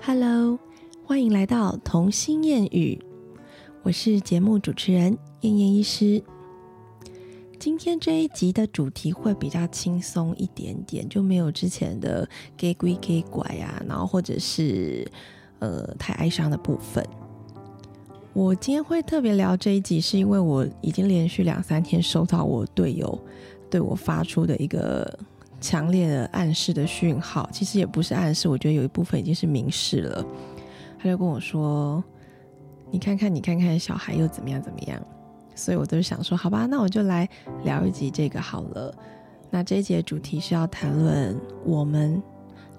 Hello，欢迎来到童心谚语，我是节目主持人燕燕医师。今天这一集的主题会比较轻松一点点，就没有之前的给鬼给拐啊，然后或者是呃太哀伤的部分。我今天会特别聊这一集，是因为我已经连续两三天收到我队友对我发出的一个。强烈的暗示的讯号，其实也不是暗示，我觉得有一部分已经是明示了。他就跟我说：“你看看，你看看，小孩又怎么样怎么样。”所以我都想说：“好吧，那我就来聊一集这个好了。”那这一节主题是要谈论我们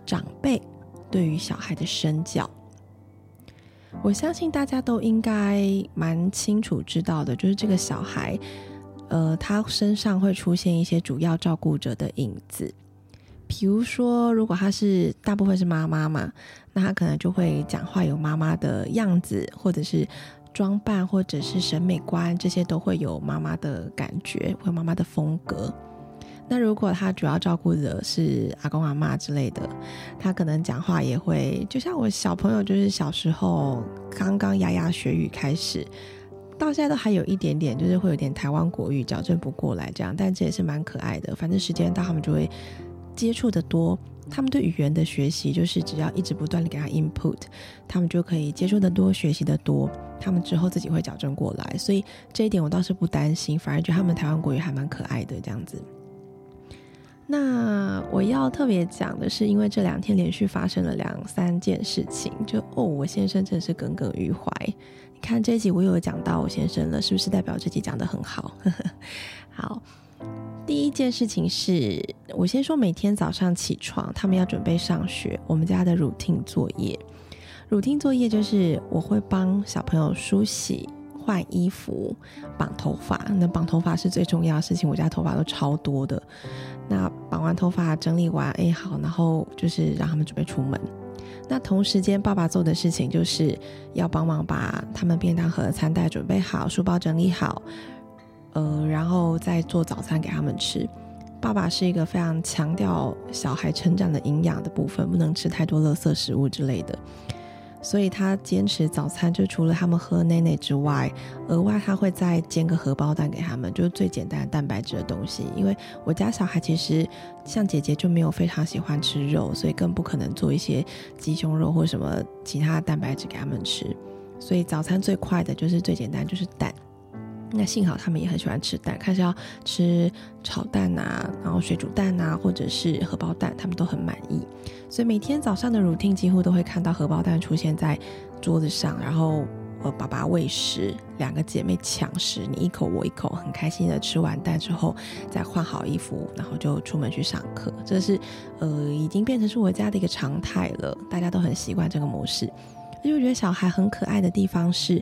长辈对于小孩的身教。我相信大家都应该蛮清楚知道的，就是这个小孩。呃，他身上会出现一些主要照顾者的影子，比如说，如果他是大部分是妈妈嘛，那他可能就会讲话有妈妈的样子，或者是装扮，或者是审美观，这些都会有妈妈的感觉，会妈妈的风格。那如果他主要照顾的是阿公阿妈之类的，他可能讲话也会，就像我小朋友，就是小时候刚刚牙牙学语开始。到现在都还有一点点，就是会有点台湾国语矫正不过来这样，但这也是蛮可爱的。反正时间到，他们就会接触的多，他们对语言的学习就是只要一直不断的给他 input，他们就可以接触的多，学习的多，他们之后自己会矫正过来。所以这一点我倒是不担心，反而觉得他们台湾国语还蛮可爱的这样子。那我要特别讲的是，因为这两天连续发生了两三件事情，就哦，我先生真的是耿耿于怀。你看这一集我有讲到我先生了，是不是代表这集讲的很好？好，第一件事情是我先说，每天早上起床，他们要准备上学，我们家的 routine 作业，routine 作业就是我会帮小朋友梳洗、换衣服、绑头发。那绑头发是最重要的事情，我家头发都超多的。那绑完头发，整理完，哎好，然后就是让他们准备出门。那同时间，爸爸做的事情就是要帮忙把他们便当盒、餐袋准备好，书包整理好，呃，然后再做早餐给他们吃。爸爸是一个非常强调小孩成长的营养的部分，不能吃太多垃圾食物之类的。所以他坚持早餐，就除了他们喝奶奶之外，额外他会再煎个荷包蛋给他们，就是最简单的蛋白质的东西。因为我家小孩其实像姐姐就没有非常喜欢吃肉，所以更不可能做一些鸡胸肉或什么其他蛋白质给他们吃。所以早餐最快的就是最简单，就是蛋。那幸好他们也很喜欢吃蛋，看是要吃炒蛋啊，然后水煮蛋啊，或者是荷包蛋，他们都很满意。所以每天早上的 routine 几乎都会看到荷包蛋出现在桌子上，然后呃爸爸喂食，两个姐妹抢食，你一口我一口，很开心的吃完蛋之后，再换好衣服，然后就出门去上课。这是呃已经变成是我家的一个常态了，大家都很习惯这个模式。因为我觉得小孩很可爱的地方是。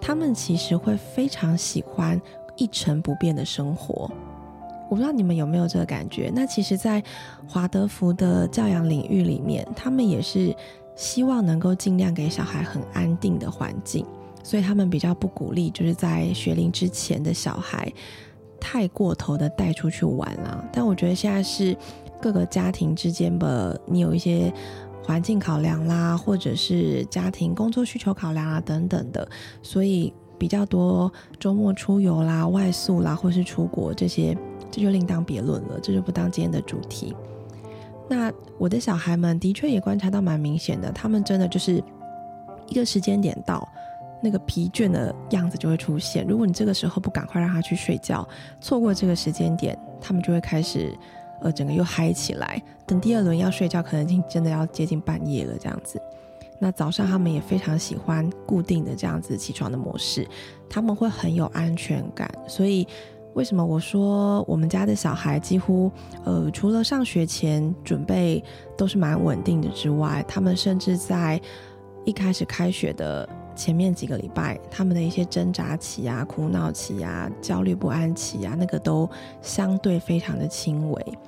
他们其实会非常喜欢一成不变的生活，我不知道你们有没有这个感觉。那其实，在华德福的教养领域里面，他们也是希望能够尽量给小孩很安定的环境，所以他们比较不鼓励，就是在学龄之前的小孩太过头的带出去玩了。但我觉得现在是各个家庭之间的，你有一些。环境考量啦，或者是家庭工作需求考量啊，等等的，所以比较多周末出游啦、外宿啦，或是出国这些，这就另当别论了，这就不当今天的主题。那我的小孩们的确也观察到蛮明显的，他们真的就是一个时间点到，那个疲倦的样子就会出现。如果你这个时候不赶快让他去睡觉，错过这个时间点，他们就会开始。呃，整个又嗨起来。等第二轮要睡觉，可能已经真的要接近半夜了，这样子。那早上他们也非常喜欢固定的这样子起床的模式，他们会很有安全感。所以为什么我说我们家的小孩几乎呃，除了上学前准备都是蛮稳定的之外，他们甚至在一开始开学的。前面几个礼拜，他们的一些挣扎期啊、苦恼期啊、焦虑不安期啊，那个都相对非常的轻微，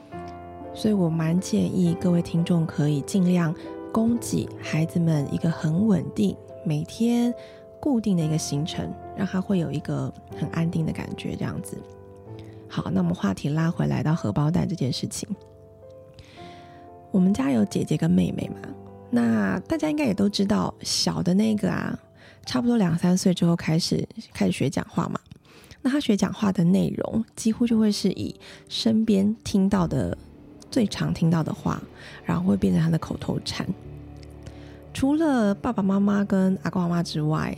所以我蛮建议各位听众可以尽量供给孩子们一个很稳定、每天固定的一个行程，让他会有一个很安定的感觉，这样子。好，那我们话题拉回来到荷包蛋这件事情，我们家有姐姐跟妹妹嘛。那大家应该也都知道，小的那个啊，差不多两三岁之后开始开始学讲话嘛。那他学讲话的内容，几乎就会是以身边听到的最常听到的话，然后会变成他的口头禅。除了爸爸妈妈跟阿公阿妈之外，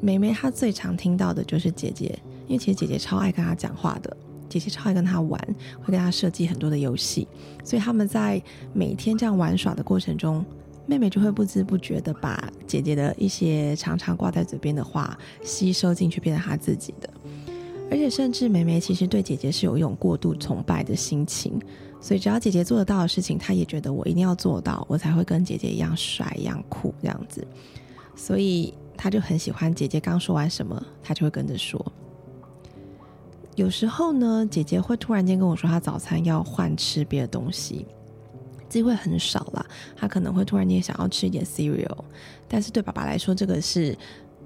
妹妹她最常听到的就是姐姐，因为其实姐姐超爱跟她讲话的，姐姐超爱跟她玩，会跟她设计很多的游戏，所以他们在每天这样玩耍的过程中。妹妹就会不知不觉的把姐姐的一些常常挂在嘴边的话吸收进去，变成她自己的。而且，甚至妹妹其实对姐姐是有一种过度崇拜的心情，所以只要姐姐做得到的事情，她也觉得我一定要做到，我才会跟姐姐一样帅、一样酷这样子。所以，她就很喜欢姐姐刚说完什么，她就会跟着说。有时候呢，姐姐会突然间跟我说，她早餐要换吃别的东西。机会很少啦，他可能会突然间想要吃一点 cereal，但是对爸爸来说，这个是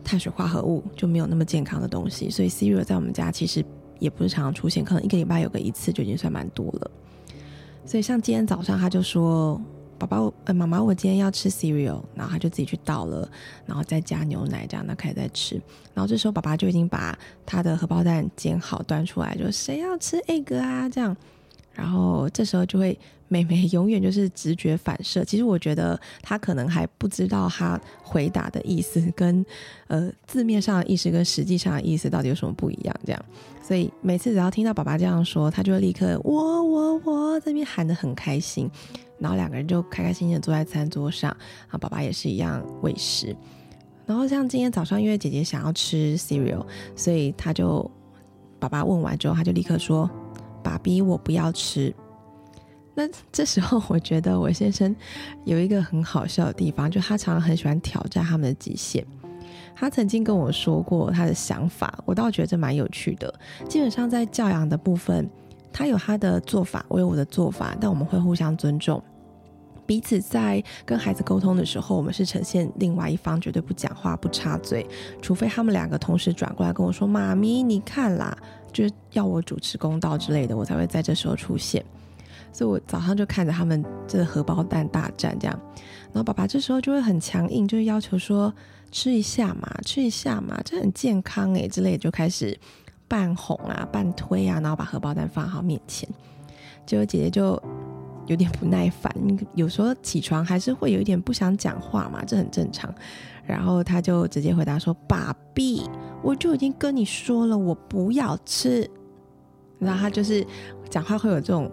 碳水化合物，就没有那么健康的东西，所以 cereal 在我们家其实也不是常常出现，可能一个礼拜有个一次就已经算蛮多了。所以像今天早上他就说：“爸爸，呃，妈妈，我今天要吃 cereal。”然后他就自己去倒了，然后再加牛奶这样，那开始在吃。然后这时候爸爸就已经把他的荷包蛋煎好端出来，就谁要吃 egg 啊？这样。然后这时候就会，妹妹永远就是直觉反射。其实我觉得她可能还不知道她回答的意思跟，呃，字面上的意思跟实际上的意思到底有什么不一样。这样，所以每次只要听到爸爸这样说，她就会立刻我我我这边喊得很开心，然后两个人就开开心心的坐在餐桌上，啊爸爸也是一样喂食。然后像今天早上，因为姐姐想要吃 cereal，所以他就爸爸问完之后，他就立刻说。爸比，我不要吃。那这时候，我觉得我先生有一个很好笑的地方，就他常常很喜欢挑战他们的极限。他曾经跟我说过他的想法，我倒觉得这蛮有趣的。基本上在教养的部分，他有他的做法，我有我的做法，但我们会互相尊重。彼此在跟孩子沟通的时候，我们是呈现另外一方绝对不讲话、不插嘴，除非他们两个同时转过来跟我说：“妈咪，你看啦。”就是要我主持公道之类的，我才会在这时候出现。所以我早上就看着他们这荷包蛋大战这样，然后爸爸这时候就会很强硬，就是要求说吃一下嘛，吃一下嘛，这很健康诶之类，就开始半哄啊、半推啊，然后把荷包蛋放好面前。结果姐姐就有点不耐烦，有时候起床还是会有一点不想讲话嘛，这很正常。然后他就直接回答说：“爸比，我就已经跟你说了，我不要吃。”然后他就是讲话会有这种，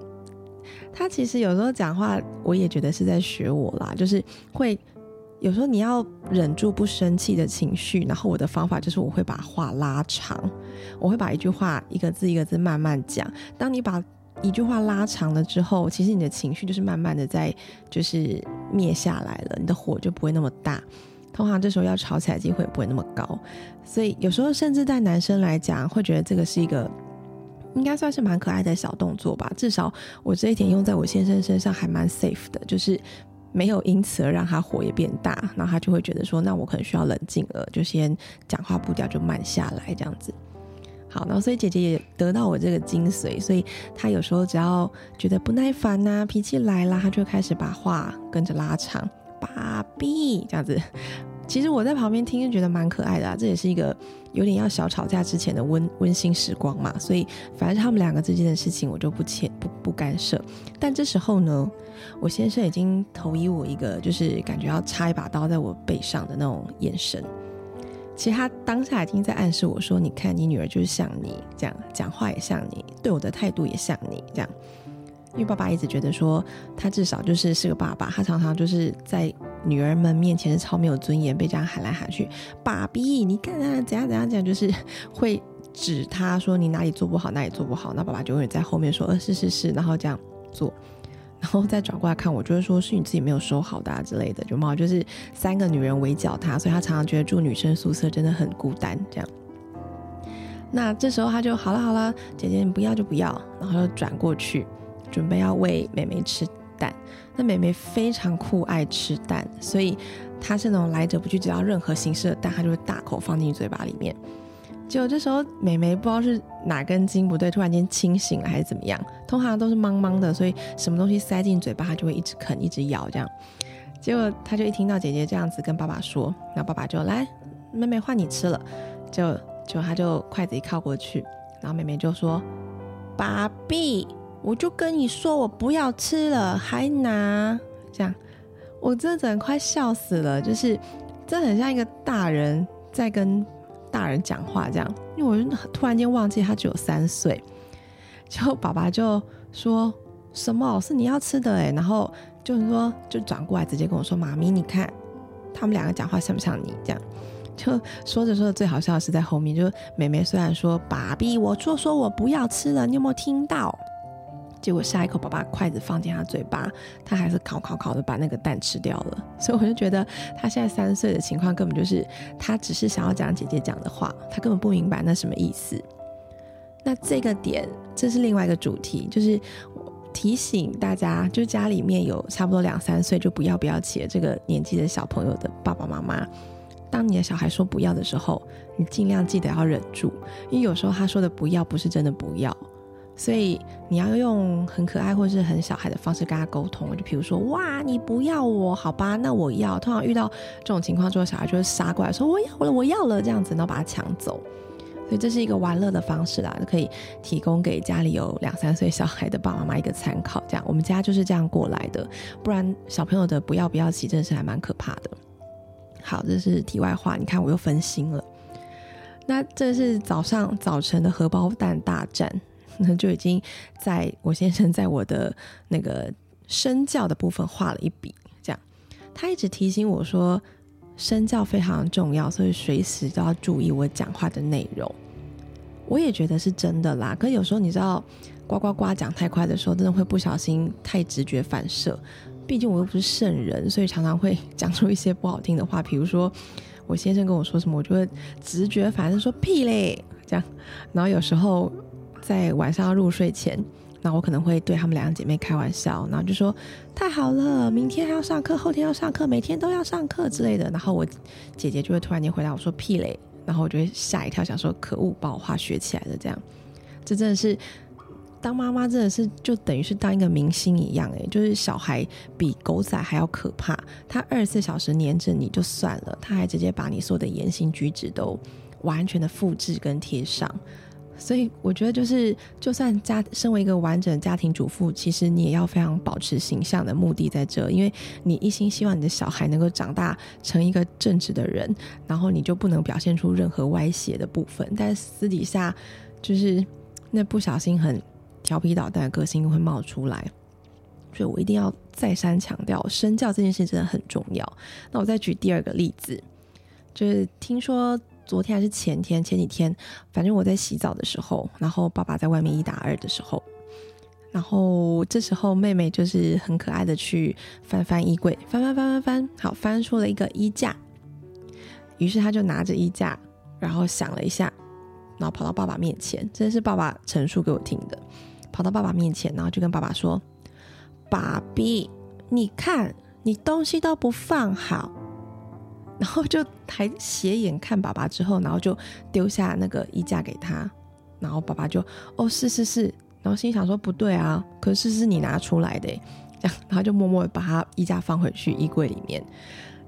他其实有时候讲话，我也觉得是在学我啦，就是会有时候你要忍住不生气的情绪，然后我的方法就是我会把话拉长，我会把一句话一个字一个字慢慢讲。当你把一句话拉长了之后，其实你的情绪就是慢慢的在就是灭下来了，你的火就不会那么大。通常这时候要吵起来机会也不会那么高，所以有时候甚至在男生来讲，会觉得这个是一个应该算是蛮可爱的小动作吧。至少我这一点用在我先生身上还蛮 safe 的，就是没有因此而让他火也变大，然后他就会觉得说，那我可能需要冷静了，就先讲话步调就慢下来这样子。好，然后所以姐姐也得到我这个精髓，所以她有时候只要觉得不耐烦呐，脾气来了，她就开始把话跟着拉长，爸比这样子。其实我在旁边听就觉得蛮可爱的啊，这也是一个有点要小吵架之前的温温馨时光嘛。所以反正他们两个之间的事情我就不牵不不干涉。但这时候呢，我先生已经投以我一个就是感觉要插一把刀在我背上的那种眼神。其实他当下已经在暗示我说：“你看，你女儿就是像你这样，讲话也像你，对我的态度也像你这样。”因为爸爸一直觉得说，他至少就是是个爸爸，他常常就是在。女儿们面前是超没有尊严，被这样喊来喊去，爸比，你看啊，怎样怎样讲，就是会指他说你哪里做不好，哪里做不好，那爸爸就会在后面说，呃，是是是，然后这样做，然后再转过来看我，就是说是你自己没有收好的啊之类的，就冒，就是三个女人围剿他，所以他常常觉得住女生宿舍真的很孤单，这样。那这时候他就好了好了，姐姐你不要就不要，然后就转过去准备要喂妹妹吃。蛋，那美美非常酷爱吃蛋，所以她是那种来者不拒，只要任何形式的蛋，她就会大口放进嘴巴里面。结果这时候美美不知道是哪根筋不对，突然间清醒了还是怎么样，通常都是懵懵的，所以什么东西塞进嘴巴，她就会一直啃，一直咬这样。结果她就一听到姐姐这样子跟爸爸说，然后爸爸就来，妹妹换你吃了，就就她就筷子一靠过去，然后妹妹就说：“爸比，我就跟你说我不要吃了，还拿这样，我真的整快笑死了，就是真的很像一个大人在跟大人讲话这样，因为我突然间忘记他只有三岁，就爸爸就说什么是你要吃的哎，然后。就是说，就转过来直接跟我说：“妈咪，你看他们两个讲话像不像你？”这样就说着说着，最好笑的是在后面，就是妹妹虽然说：“爸比，我说说我不要吃了，你有没有听到？”结果下一口，爸爸筷子放进他嘴巴，他还是烤烤烤的把那个蛋吃掉了。所以我就觉得他现在三岁的情况，根本就是他只是想要讲姐姐讲的话，他根本不明白那什么意思。那这个点，这是另外一个主题，就是。提醒大家，就家里面有差不多两三岁就不要不要起这个年纪的小朋友的爸爸妈妈，当你的小孩说不要的时候，你尽量记得要忍住，因为有时候他说的不要不是真的不要，所以你要用很可爱或是很小孩的方式跟他沟通，就比如说哇，你不要我，好吧，那我要。通常遇到这种情况之后，小孩就会杀过来说我要了，我要了这样子，然后把他抢走。所以这是一个玩乐的方式啦，就可以提供给家里有两三岁小孩的爸爸妈妈一个参考。这样，我们家就是这样过来的，不然小朋友的不要不要起，真的是还蛮可怕的。好，这是题外话，你看我又分心了。那这是早上早晨的荷包蛋大战，那就已经在我先生在我的那个身教的部分画了一笔。这样，他一直提醒我说。身教非常重要，所以随时都要注意我讲话的内容。我也觉得是真的啦，可有时候你知道，呱呱呱讲太快的时候，真的会不小心太直觉反射。毕竟我又不是圣人，所以常常会 讲出一些不好听的话。比如说，我先生跟我说什么，我就会直觉反正说屁嘞这样。然后有时候在晚上要入睡前。那我可能会对他们两个姐妹开玩笑，然后就说太好了，明天还要上课，后天要上课，每天都要上课之类的。然后我姐姐就会突然间回答我说屁嘞，然后我就会吓一跳，想说可恶，把我话学起来了。这样，这真的是当妈妈真的是就等于是当一个明星一样诶，就是小孩比狗仔还要可怕，他二十四小时黏着你就算了，他还直接把你所有的言行举止都完全的复制跟贴上。所以我觉得，就是就算家身为一个完整家庭主妇，其实你也要非常保持形象的目的在这，因为你一心希望你的小孩能够长大成一个正直的人，然后你就不能表现出任何歪斜的部分。但私底下，就是那不小心很调皮捣蛋的个性会冒出来，所以我一定要再三强调，身教这件事真的很重要。那我再举第二个例子，就是听说。昨天还是前天，前几天，反正我在洗澡的时候，然后爸爸在外面一打二的时候，然后这时候妹妹就是很可爱的去翻翻衣柜，翻翻翻翻翻，好翻出了一个衣架，于是他就拿着衣架，然后想了一下，然后跑到爸爸面前，这是爸爸陈述给我听的，跑到爸爸面前，然后就跟爸爸说：“爸比，你看你东西都不放好。”然后就抬斜眼看爸爸，之后然后就丢下那个衣架给他，然后爸爸就哦是是是，然后心想说不对啊，可是是你拿出来的，这样，然后就默默把他衣架放回去衣柜里面，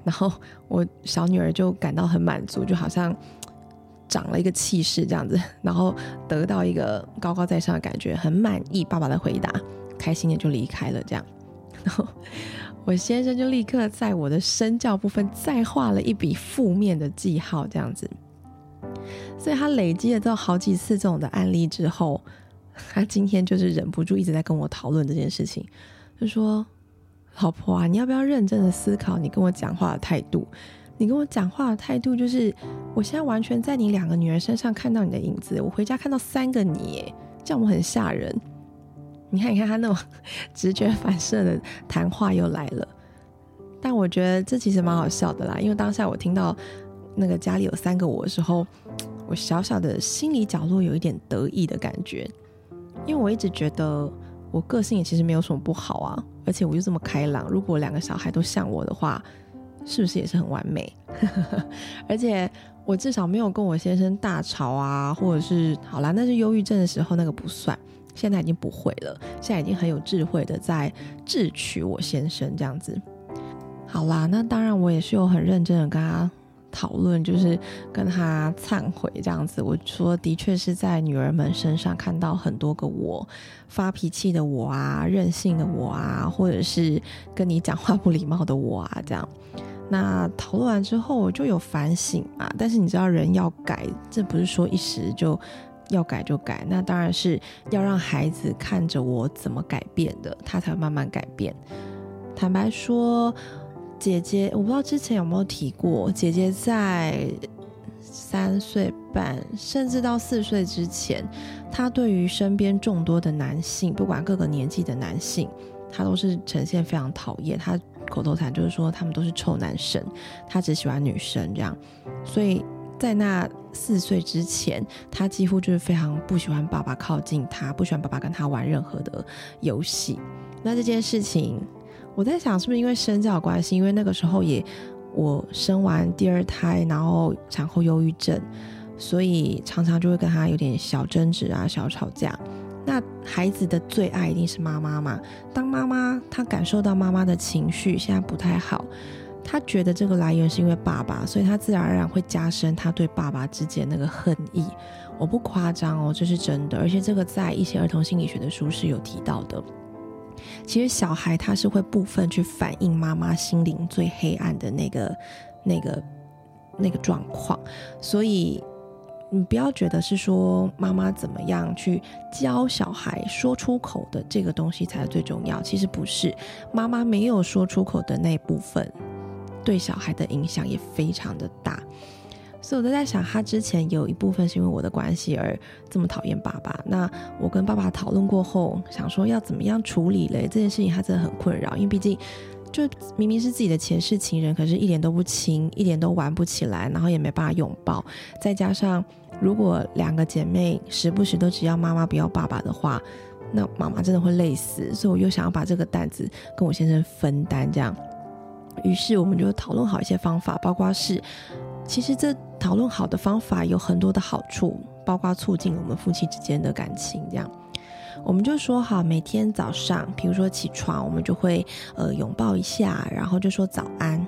然后我小女儿就感到很满足，就好像长了一个气势这样子，然后得到一个高高在上的感觉，很满意爸爸的回答，开心的就离开了这样，然后。我先生就立刻在我的身教部分再画了一笔负面的记号，这样子。所以他累积了这好几次这种的案例之后，他今天就是忍不住一直在跟我讨论这件事情，就说：“老婆啊，你要不要认真的思考你跟我讲话的态度？你跟我讲话的态度就是，我现在完全在你两个女儿身上看到你的影子。我回家看到三个你，耶这样我很吓人。”你看，你看他那种 直觉反射的谈话又来了，但我觉得这其实蛮好笑的啦。因为当下我听到那个家里有三个我的时候，我小小的心理角落有一点得意的感觉，因为我一直觉得我个性也其实没有什么不好啊，而且我又这么开朗，如果两个小孩都像我的话，是不是也是很完美？而且我至少没有跟我先生大吵啊，或者是好啦，那是忧郁症的时候那个不算。现在已经不会了，现在已经很有智慧的在智取我先生这样子。好啦，那当然我也是有很认真的跟他讨论，就是跟他忏悔这样子。我说的确是在女儿们身上看到很多个我，发脾气的我啊，任性的我啊，或者是跟你讲话不礼貌的我啊，这样。那讨论完之后，我就有反省嘛。但是你知道，人要改，这不是说一时就要改就改。那当然是要让孩子看着我怎么改变的，他才会慢慢改变。坦白说。姐姐，我不知道之前有没有提过，姐姐在三岁半甚至到四岁之前，她对于身边众多的男性，不管各个年纪的男性，她都是呈现非常讨厌。她口头禅就是说他们都是臭男生，她只喜欢女生这样。所以在那四岁之前，他几乎就是非常不喜欢爸爸靠近他，不喜欢爸爸跟他玩任何的游戏。那这件事情。我在想，是不是因为身教关系？因为那个时候也我生完第二胎，然后产后忧郁症，所以常常就会跟他有点小争执啊，小吵架。那孩子的最爱一定是妈妈嘛？当妈妈，他感受到妈妈的情绪现在不太好，他觉得这个来源是因为爸爸，所以他自然而然会加深他对爸爸之间那个恨意。我不夸张哦，这是真的，而且这个在一些儿童心理学的书是有提到的。其实小孩他是会部分去反映妈妈心灵最黑暗的那个、那个、那个状况，所以你不要觉得是说妈妈怎么样去教小孩说出口的这个东西才是最重要。其实不是，妈妈没有说出口的那部分，对小孩的影响也非常的大。所以我都在想，他之前有一部分是因为我的关系而这么讨厌爸爸。那我跟爸爸讨论过后，想说要怎么样处理嘞？这件事情他真的很困扰，因为毕竟就明明是自己的前世情人，可是一点都不亲，一点都玩不起来，然后也没办法拥抱。再加上如果两个姐妹时不时都只要妈妈不要爸爸的话，那妈妈真的会累死。所以我又想要把这个担子跟我先生分担，这样。于是我们就讨论好一些方法，包括是。其实这讨论好的方法有很多的好处，包括促进我们夫妻之间的感情。这样，我们就说好，每天早上，比如说起床，我们就会呃拥抱一下，然后就说早安。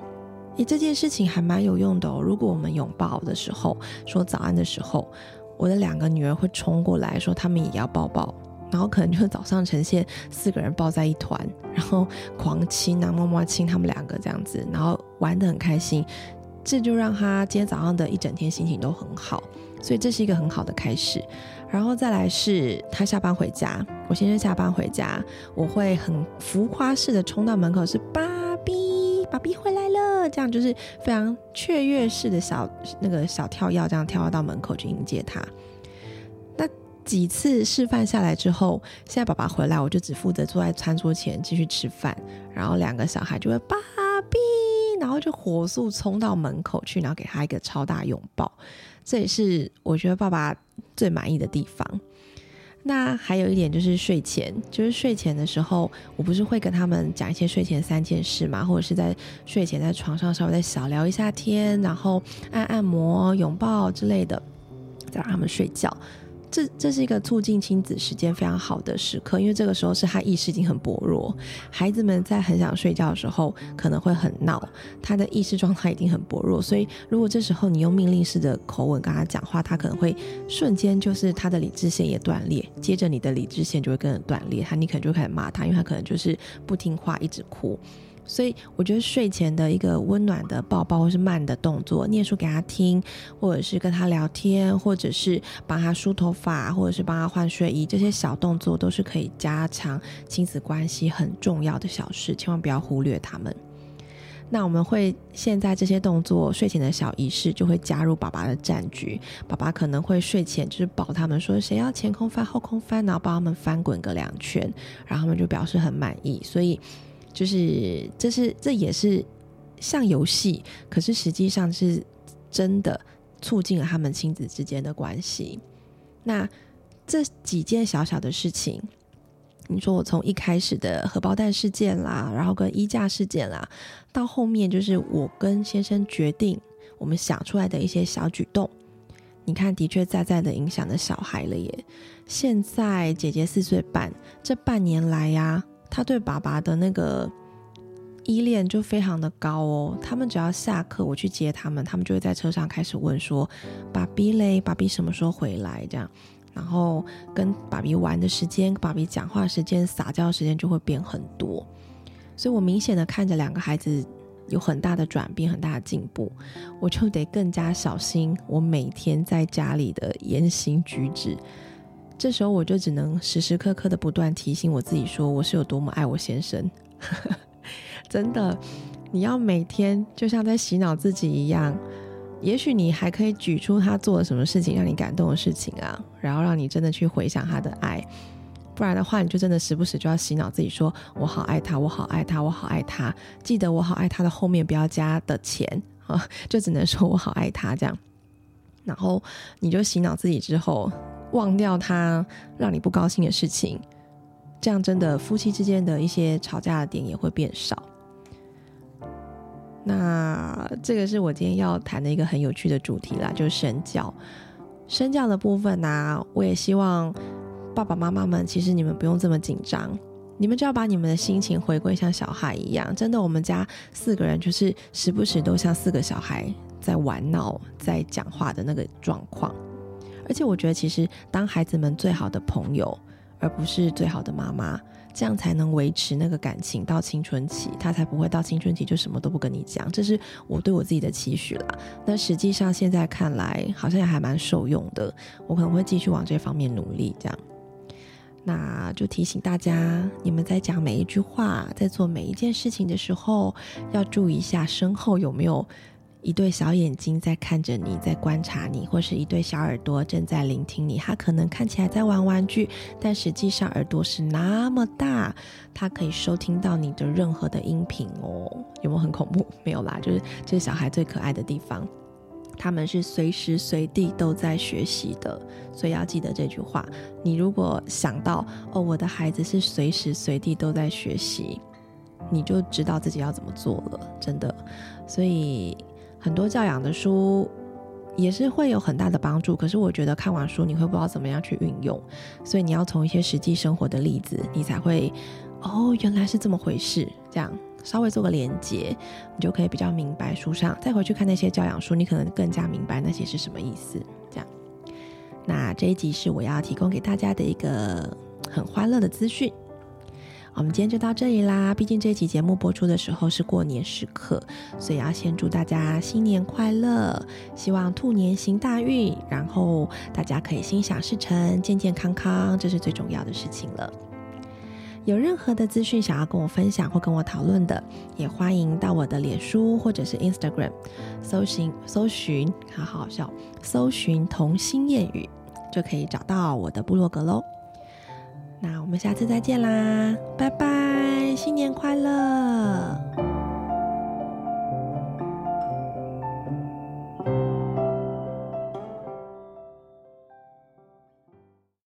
诶，这件事情还蛮有用的哦。如果我们拥抱的时候说早安的时候，我的两个女儿会冲过来说，他们也要抱抱，然后可能就早上呈现四个人抱在一团，然后狂亲啊，默默亲他们两个这样子，然后玩得很开心。这就让他今天早上的一整天心情都很好，所以这是一个很好的开始。然后再来是他下班回家，我先生下班回家，我会很浮夸式的冲到门口，是爸比，爸比回来了，这样就是非常雀跃式的小那个小跳跃，这样跳到门口去迎接他。几次示范下来之后，现在爸爸回来，我就只负责坐在餐桌前继续吃饭，然后两个小孩就会爸比。然后就火速冲到门口去，然后给他一个超大拥抱，这也是我觉得爸爸最满意的地方。那还有一点就是睡前，就是睡前的时候，我不是会跟他们讲一些睡前三件事嘛，或者是在睡前在床上稍微再小聊一下天，然后按按摩、拥抱之类的，再让他们睡觉。这这是一个促进亲子时间非常好的时刻，因为这个时候是他意识已经很薄弱，孩子们在很想睡觉的时候可能会很闹，他的意识状态已经很薄弱，所以如果这时候你用命令式的口吻跟他讲话，他可能会瞬间就是他的理智线也断裂，接着你的理智线就会跟着断裂，他你可能就开始骂他，因为他可能就是不听话，一直哭。所以我觉得睡前的一个温暖的抱抱，或是慢的动作，念书给他听，或者是跟他聊天，或者是帮他梳头发，或者是帮他换睡衣，这些小动作都是可以加强亲子关系很重要的小事，千万不要忽略他们。那我们会现在这些动作，睡前的小仪式就会加入爸爸的战局。爸爸可能会睡前就是抱他们，说谁要前空翻、后空翻，然后帮他们翻滚个两圈，然后他们就表示很满意。所以。就是，这是这也是像游戏，可是实际上是真的促进了他们亲子之间的关系。那这几件小小的事情，你说我从一开始的荷包蛋事件啦，然后跟衣架事件啦，到后面就是我跟先生决定我们想出来的一些小举动，你看，的确在在的影响了小孩了耶。现在姐姐四岁半，这半年来呀。他对爸爸的那个依恋就非常的高哦。他们只要下课我去接他们，他们就会在车上开始问说：“爸比嘞，爸比什么时候回来？”这样，然后跟爸比玩的时间、爸比讲话时间、撒娇时间就会变很多。所以我明显的看着两个孩子有很大的转变、很大的进步，我就得更加小心我每天在家里的言行举止。这时候我就只能时时刻刻的不断提醒我自己，说我是有多么爱我先生。真的，你要每天就像在洗脑自己一样。也许你还可以举出他做了什么事情让你感动的事情啊，然后让你真的去回想他的爱。不然的话，你就真的时不时就要洗脑自己，说我好爱他，我好爱他，我好爱他。记得我好爱他的后面不要加的钱啊，就只能说我好爱他这样。然后你就洗脑自己之后。忘掉他让你不高兴的事情，这样真的夫妻之间的一些吵架的点也会变少。那这个是我今天要谈的一个很有趣的主题啦，就是身教。身教的部分呢，我也希望爸爸妈妈们，其实你们不用这么紧张，你们就要把你们的心情回归像小孩一样。真的，我们家四个人就是时不时都像四个小孩在玩闹、在讲话的那个状况。而且我觉得，其实当孩子们最好的朋友，而不是最好的妈妈，这样才能维持那个感情到青春期，他才不会到青春期就什么都不跟你讲。这是我对我自己的期许啦。那实际上现在看来，好像也还蛮受用的。我可能会继续往这方面努力。这样，那就提醒大家，你们在讲每一句话，在做每一件事情的时候，要注意一下身后有没有。一对小眼睛在看着你，在观察你，或是一对小耳朵正在聆听你。他可能看起来在玩玩具，但实际上耳朵是那么大，它可以收听到你的任何的音频哦。有没有很恐怖？没有啦，就是这是小孩最可爱的地方。他们是随时随地都在学习的，所以要记得这句话。你如果想到哦，我的孩子是随时随地都在学习，你就知道自己要怎么做了。真的，所以。很多教养的书也是会有很大的帮助，可是我觉得看完书你会不知道怎么样去运用，所以你要从一些实际生活的例子，你才会哦，原来是这么回事，这样稍微做个连接，你就可以比较明白书上，再回去看那些教养书，你可能更加明白那些是什么意思。这样，那这一集是我要提供给大家的一个很欢乐的资讯。我们今天就到这里啦。毕竟这期节目播出的时候是过年时刻，所以要先祝大家新年快乐，希望兔年行大运，然后大家可以心想事成，健健康康，这是最重要的事情了。有任何的资讯想要跟我分享或跟我讨论的，也欢迎到我的脸书或者是 Instagram 搜寻搜寻，好好笑，搜寻童心谚语，就可以找到我的部落格喽。那我们下次再见啦，拜拜，新年快乐！